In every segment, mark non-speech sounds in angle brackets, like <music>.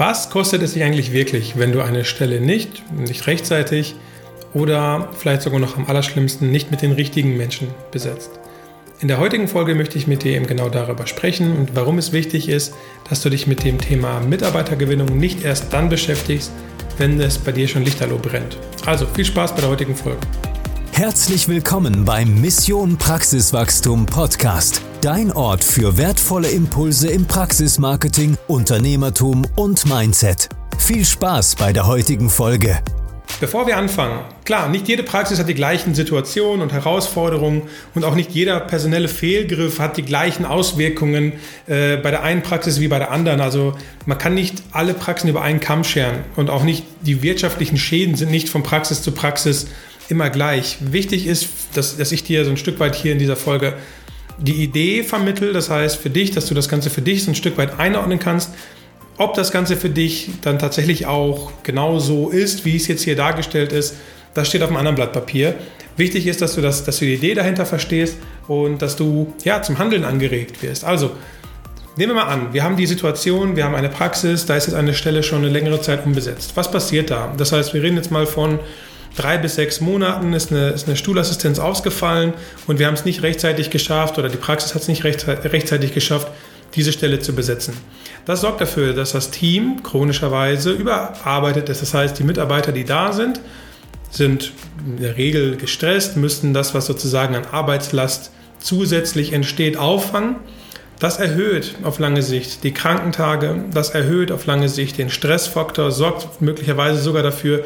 Was kostet es dich eigentlich wirklich, wenn du eine Stelle nicht, nicht rechtzeitig oder vielleicht sogar noch am allerschlimmsten nicht mit den richtigen Menschen besetzt? In der heutigen Folge möchte ich mit dir eben genau darüber sprechen und warum es wichtig ist, dass du dich mit dem Thema Mitarbeitergewinnung nicht erst dann beschäftigst, wenn es bei dir schon Lichterloh brennt. Also viel Spaß bei der heutigen Folge. Herzlich willkommen beim Mission Praxiswachstum Podcast. Dein Ort für wertvolle Impulse im Praxismarketing, Unternehmertum und Mindset. Viel Spaß bei der heutigen Folge. Bevor wir anfangen, klar, nicht jede Praxis hat die gleichen Situationen und Herausforderungen und auch nicht jeder personelle Fehlgriff hat die gleichen Auswirkungen äh, bei der einen Praxis wie bei der anderen. Also man kann nicht alle Praxen über einen Kamm scheren und auch nicht die wirtschaftlichen Schäden sind nicht von Praxis zu Praxis immer gleich. Wichtig ist, dass, dass ich dir so ein Stück weit hier in dieser Folge die Idee vermittle, das heißt für dich, dass du das Ganze für dich so ein Stück weit einordnen kannst. Ob das Ganze für dich dann tatsächlich auch genau so ist, wie es jetzt hier dargestellt ist, das steht auf einem anderen Blatt Papier. Wichtig ist, dass du, das, dass du die Idee dahinter verstehst und dass du ja, zum Handeln angeregt wirst. Also, nehmen wir mal an, wir haben die Situation, wir haben eine Praxis, da ist jetzt eine Stelle schon eine längere Zeit unbesetzt. Was passiert da? Das heißt, wir reden jetzt mal von drei bis sechs Monaten ist eine, ist eine Stuhlassistenz ausgefallen und wir haben es nicht rechtzeitig geschafft oder die Praxis hat es nicht rechtzeitig geschafft, diese Stelle zu besetzen. Das sorgt dafür, dass das Team chronischerweise überarbeitet ist. Das heißt, die Mitarbeiter, die da sind, sind in der Regel gestresst, müssten das, was sozusagen an Arbeitslast zusätzlich entsteht, auffangen. Das erhöht auf lange Sicht die Krankentage, das erhöht auf lange Sicht den Stressfaktor, sorgt möglicherweise sogar dafür,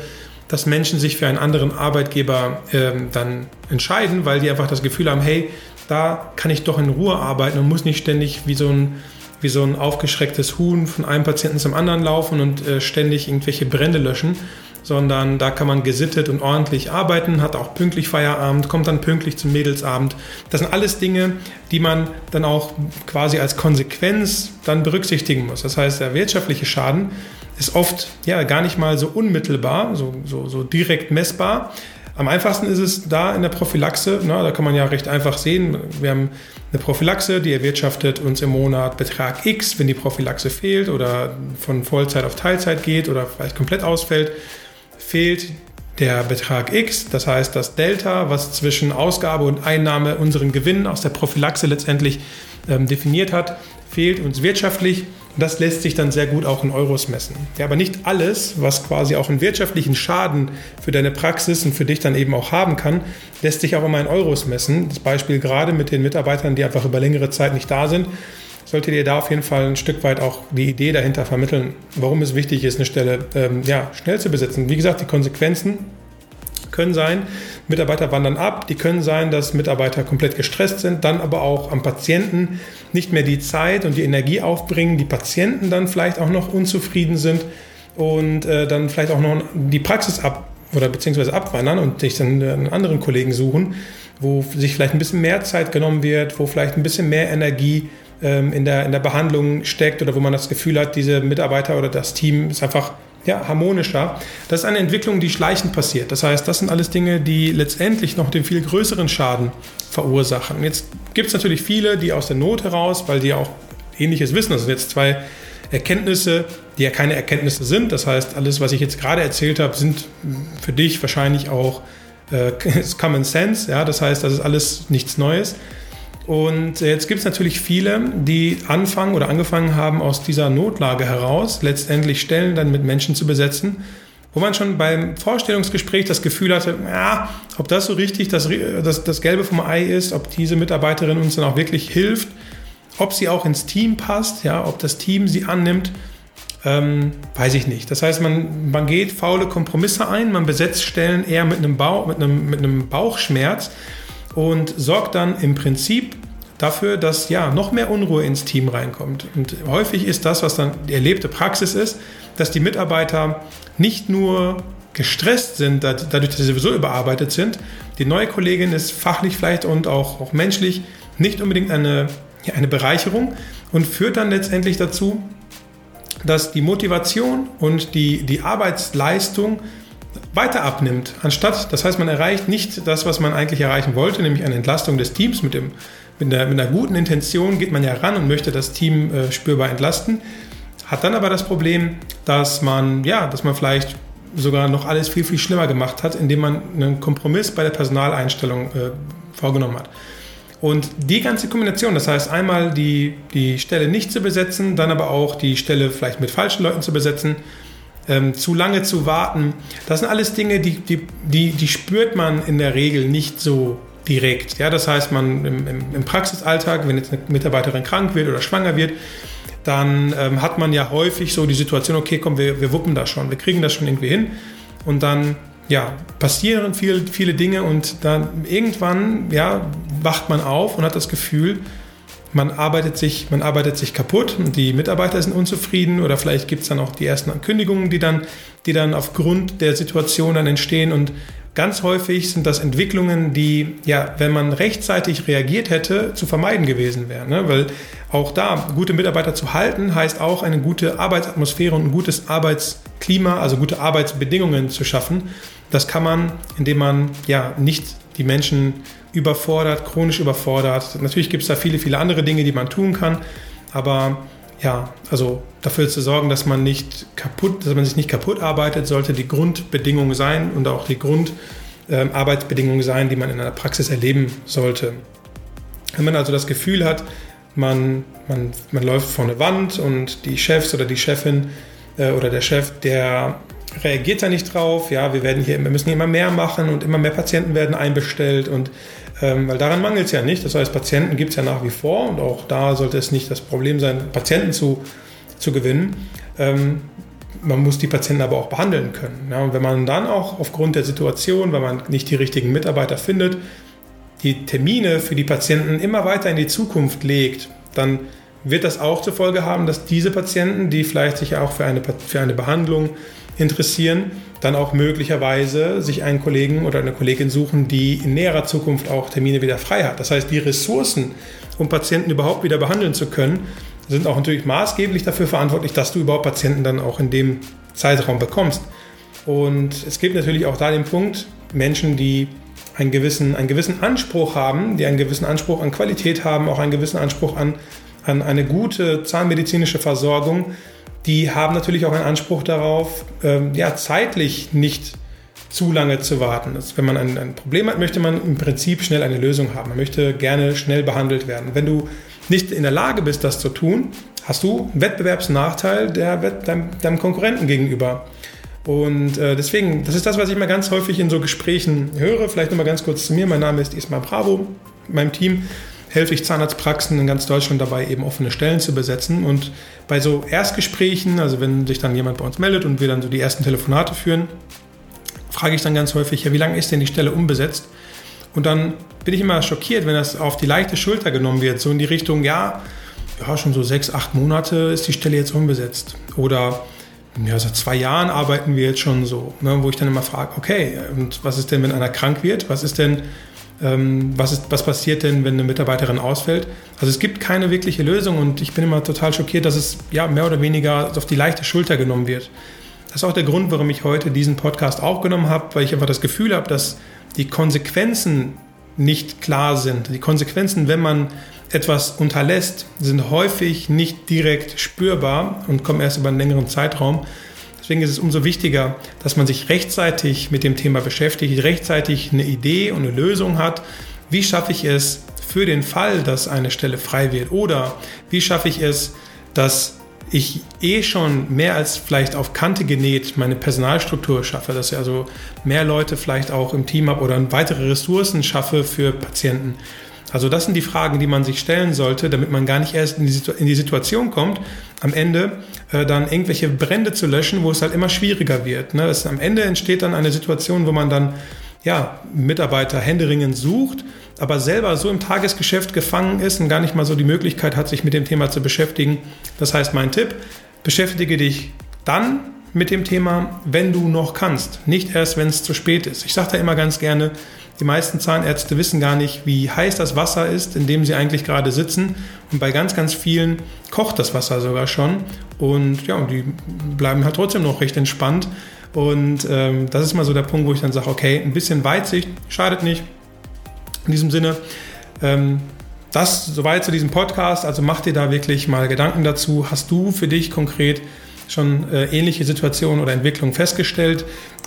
dass Menschen sich für einen anderen Arbeitgeber ähm, dann entscheiden, weil die einfach das Gefühl haben, hey, da kann ich doch in Ruhe arbeiten und muss nicht ständig wie so ein, wie so ein aufgeschrecktes Huhn von einem Patienten zum anderen laufen und äh, ständig irgendwelche Brände löschen, sondern da kann man gesittet und ordentlich arbeiten, hat auch pünktlich Feierabend, kommt dann pünktlich zum Mädelsabend. Das sind alles Dinge, die man dann auch quasi als Konsequenz dann berücksichtigen muss. Das heißt, der wirtschaftliche Schaden ist oft ja gar nicht mal so unmittelbar, so, so, so direkt messbar. Am einfachsten ist es da in der Prophylaxe, na, da kann man ja recht einfach sehen, wir haben eine Prophylaxe, die erwirtschaftet uns im Monat Betrag X, wenn die Prophylaxe fehlt oder von Vollzeit auf Teilzeit geht oder vielleicht komplett ausfällt, fehlt der Betrag X, das heißt das Delta, was zwischen Ausgabe und Einnahme unseren Gewinn aus der Prophylaxe letztendlich ähm, definiert hat, fehlt uns wirtschaftlich. Das lässt sich dann sehr gut auch in Euros messen. Ja, aber nicht alles, was quasi auch einen wirtschaftlichen Schaden für deine Praxis und für dich dann eben auch haben kann, lässt sich auch immer in Euros messen. Das Beispiel gerade mit den Mitarbeitern, die einfach über längere Zeit nicht da sind, sollte dir da auf jeden Fall ein Stück weit auch die Idee dahinter vermitteln, warum es wichtig ist, eine Stelle ähm, ja, schnell zu besetzen. Wie gesagt, die Konsequenzen können sein, Mitarbeiter wandern ab, die können sein, dass Mitarbeiter komplett gestresst sind, dann aber auch am Patienten nicht mehr die Zeit und die Energie aufbringen, die Patienten dann vielleicht auch noch unzufrieden sind und äh, dann vielleicht auch noch die Praxis ab oder beziehungsweise abwandern und sich dann einen anderen Kollegen suchen, wo sich vielleicht ein bisschen mehr Zeit genommen wird, wo vielleicht ein bisschen mehr Energie ähm, in, der, in der Behandlung steckt oder wo man das Gefühl hat, diese Mitarbeiter oder das Team ist einfach ja, harmonischer. Das ist eine Entwicklung, die schleichend passiert. Das heißt, das sind alles Dinge, die letztendlich noch den viel größeren Schaden verursachen. Jetzt gibt es natürlich viele, die aus der Not heraus, weil die auch ähnliches wissen, das sind jetzt zwei Erkenntnisse, die ja keine Erkenntnisse sind. Das heißt, alles, was ich jetzt gerade erzählt habe, sind für dich wahrscheinlich auch äh, <laughs> Common Sense. Ja? Das heißt, das ist alles nichts Neues. Und jetzt gibt es natürlich viele, die anfangen oder angefangen haben, aus dieser Notlage heraus letztendlich Stellen dann mit Menschen zu besetzen, wo man schon beim Vorstellungsgespräch das Gefühl hatte, ja, ob das so richtig das, das, das Gelbe vom Ei ist, ob diese Mitarbeiterin uns dann auch wirklich hilft, ob sie auch ins Team passt, ja, ob das Team sie annimmt, ähm, weiß ich nicht. Das heißt, man, man geht faule Kompromisse ein, man besetzt Stellen eher mit einem, Bauch, mit einem, mit einem Bauchschmerz und sorgt dann im Prinzip dafür, dass ja noch mehr Unruhe ins Team reinkommt. Und häufig ist das, was dann die erlebte Praxis ist, dass die Mitarbeiter nicht nur gestresst sind, dadurch, dass sie sowieso überarbeitet sind. Die neue Kollegin ist fachlich vielleicht und auch, auch menschlich nicht unbedingt eine, ja, eine Bereicherung und führt dann letztendlich dazu, dass die Motivation und die, die Arbeitsleistung weiter abnimmt, anstatt, das heißt, man erreicht nicht das, was man eigentlich erreichen wollte, nämlich eine Entlastung des Teams. Mit, dem, mit, einer, mit einer guten Intention geht man ja ran und möchte das Team äh, spürbar entlasten. hat dann aber das Problem, dass man, ja, dass man vielleicht sogar noch alles viel, viel schlimmer gemacht hat, indem man einen Kompromiss bei der Personaleinstellung äh, vorgenommen hat. Und die ganze Kombination, das heißt einmal die, die Stelle nicht zu besetzen, dann aber auch die Stelle vielleicht mit falschen Leuten zu besetzen, ähm, zu lange zu warten, das sind alles Dinge, die, die, die, die spürt man in der Regel nicht so direkt. Ja, das heißt, man im, im, Praxisalltag, wenn jetzt eine Mitarbeiterin krank wird oder schwanger wird, dann ähm, hat man ja häufig so die Situation, okay, komm, wir, wir wuppen das schon, wir kriegen das schon irgendwie hin. Und dann ja, passieren viel, viele Dinge und dann irgendwann ja, wacht man auf und hat das Gefühl, man arbeitet sich, man arbeitet sich kaputt die Mitarbeiter sind unzufrieden oder vielleicht gibt es dann auch die ersten Ankündigungen, die dann, die dann aufgrund der Situation dann entstehen und Ganz häufig sind das Entwicklungen, die, ja, wenn man rechtzeitig reagiert hätte, zu vermeiden gewesen wären. Ne? Weil auch da, gute Mitarbeiter zu halten, heißt auch eine gute Arbeitsatmosphäre und ein gutes Arbeitsklima, also gute Arbeitsbedingungen zu schaffen. Das kann man, indem man ja nicht die Menschen überfordert, chronisch überfordert. Natürlich gibt es da viele, viele andere Dinge, die man tun kann, aber ja, also dafür zu sorgen, dass man nicht kaputt, dass man sich nicht kaputt arbeitet, sollte die Grundbedingung sein und auch die Grundarbeitsbedingung ähm, sein, die man in einer Praxis erleben sollte. Wenn man also das Gefühl hat, man, man, man läuft vor eine Wand und die Chefs oder die Chefin äh, oder der Chef, der reagiert da nicht drauf. Ja, wir werden hier, wir müssen hier immer mehr machen und immer mehr Patienten werden einbestellt und ähm, weil daran mangelt es ja nicht. Das heißt, Patienten gibt es ja nach wie vor und auch da sollte es nicht das Problem sein, Patienten zu, zu gewinnen. Ähm, man muss die Patienten aber auch behandeln können. Ja, und wenn man dann auch aufgrund der Situation, weil man nicht die richtigen Mitarbeiter findet, die Termine für die Patienten immer weiter in die Zukunft legt, dann wird das auch zur Folge haben, dass diese Patienten, die vielleicht sich auch für eine, für eine Behandlung interessieren, dann auch möglicherweise sich einen Kollegen oder eine Kollegin suchen, die in näherer Zukunft auch Termine wieder frei hat. Das heißt, die Ressourcen, um Patienten überhaupt wieder behandeln zu können, sind auch natürlich maßgeblich dafür verantwortlich, dass du überhaupt Patienten dann auch in dem Zeitraum bekommst. Und es gibt natürlich auch da den Punkt, Menschen, die einen gewissen, einen gewissen Anspruch haben, die einen gewissen Anspruch an Qualität haben, auch einen gewissen Anspruch an, an eine gute zahnmedizinische Versorgung, die haben natürlich auch einen Anspruch darauf, ähm, ja, zeitlich nicht zu lange zu warten. Das, wenn man ein, ein, Problem hat, möchte man im Prinzip schnell eine Lösung haben. Man möchte gerne schnell behandelt werden. Wenn du nicht in der Lage bist, das zu tun, hast du einen Wettbewerbsnachteil der, deinem, deinem Konkurrenten gegenüber. Und äh, deswegen, das ist das, was ich mal ganz häufig in so Gesprächen höre. Vielleicht nochmal ganz kurz zu mir. Mein Name ist Ismail Bravo, meinem Team helfe ich Zahnarztpraxen in ganz Deutschland dabei, eben offene Stellen zu besetzen. Und bei so Erstgesprächen, also wenn sich dann jemand bei uns meldet und wir dann so die ersten Telefonate führen, frage ich dann ganz häufig, ja, wie lange ist denn die Stelle unbesetzt? Und dann bin ich immer schockiert, wenn das auf die leichte Schulter genommen wird, so in die Richtung, ja, ja, schon so sechs, acht Monate ist die Stelle jetzt unbesetzt. Oder ja, seit zwei Jahren arbeiten wir jetzt schon so, ne, wo ich dann immer frage, okay, und was ist denn, wenn einer krank wird? Was ist denn, was, ist, was passiert denn, wenn eine Mitarbeiterin ausfällt? Also es gibt keine wirkliche Lösung und ich bin immer total schockiert, dass es ja mehr oder weniger auf die leichte Schulter genommen wird. Das ist auch der Grund, warum ich heute diesen Podcast aufgenommen habe, weil ich einfach das Gefühl habe, dass die Konsequenzen nicht klar sind. Die Konsequenzen, wenn man etwas unterlässt, sind häufig nicht direkt spürbar und kommen erst über einen längeren Zeitraum. Deswegen ist es umso wichtiger, dass man sich rechtzeitig mit dem Thema beschäftigt, rechtzeitig eine Idee und eine Lösung hat. Wie schaffe ich es für den Fall, dass eine Stelle frei wird? Oder wie schaffe ich es, dass ich eh schon mehr als vielleicht auf Kante genäht meine Personalstruktur schaffe, dass ich also mehr Leute vielleicht auch im Team habe oder weitere Ressourcen schaffe für Patienten. Also das sind die Fragen, die man sich stellen sollte, damit man gar nicht erst in die, Situ in die Situation kommt, am Ende äh, dann irgendwelche Brände zu löschen, wo es halt immer schwieriger wird. Ne? Das, am Ende entsteht dann eine Situation, wo man dann ja, Mitarbeiter händeringend sucht, aber selber so im Tagesgeschäft gefangen ist und gar nicht mal so die Möglichkeit hat, sich mit dem Thema zu beschäftigen. Das heißt, mein Tipp, beschäftige dich dann mit dem Thema, wenn du noch kannst, nicht erst, wenn es zu spät ist. Ich sage da immer ganz gerne, die meisten Zahnärzte wissen gar nicht, wie heiß das Wasser ist, in dem sie eigentlich gerade sitzen. Und bei ganz, ganz vielen kocht das Wasser sogar schon. Und ja, die bleiben halt trotzdem noch recht entspannt. Und ähm, das ist mal so der Punkt, wo ich dann sage, okay, ein bisschen Weitsicht schadet nicht. In diesem Sinne, ähm, das soweit zu diesem Podcast. Also mach dir da wirklich mal Gedanken dazu. Hast du für dich konkret schon äh, ähnliche Situationen oder Entwicklungen festgestellt?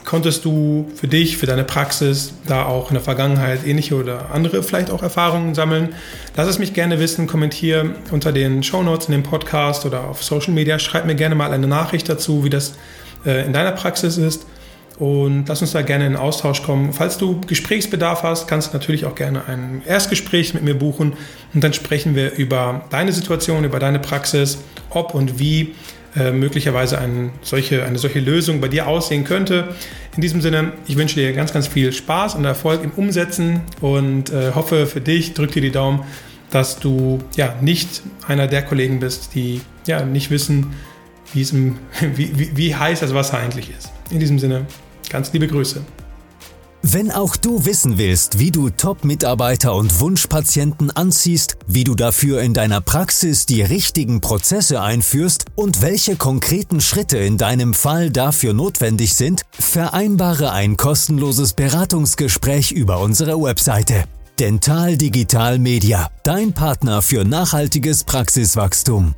Konntest du für dich, für deine Praxis da auch in der Vergangenheit ähnliche oder andere vielleicht auch Erfahrungen sammeln? Lass es mich gerne wissen, kommentiere unter den Show Notes in dem Podcast oder auf Social Media. Schreib mir gerne mal eine Nachricht dazu, wie das äh, in deiner Praxis ist. Und lass uns da gerne in Austausch kommen. Falls du Gesprächsbedarf hast, kannst du natürlich auch gerne ein Erstgespräch mit mir buchen und dann sprechen wir über deine Situation, über deine Praxis, ob und wie äh, möglicherweise ein, solche, eine solche Lösung bei dir aussehen könnte. In diesem Sinne, ich wünsche dir ganz, ganz viel Spaß und Erfolg im Umsetzen und äh, hoffe für dich, drück dir die Daumen, dass du ja nicht einer der Kollegen bist, die ja nicht wissen, wie, <laughs> wie, wie heiß das Wasser eigentlich ist. In diesem Sinne, Ganz liebe Grüße. Wenn auch du wissen willst, wie du Top-Mitarbeiter und Wunschpatienten anziehst, wie du dafür in deiner Praxis die richtigen Prozesse einführst und welche konkreten Schritte in deinem Fall dafür notwendig sind, vereinbare ein kostenloses Beratungsgespräch über unsere Webseite. Dental Digital Media, dein Partner für nachhaltiges Praxiswachstum.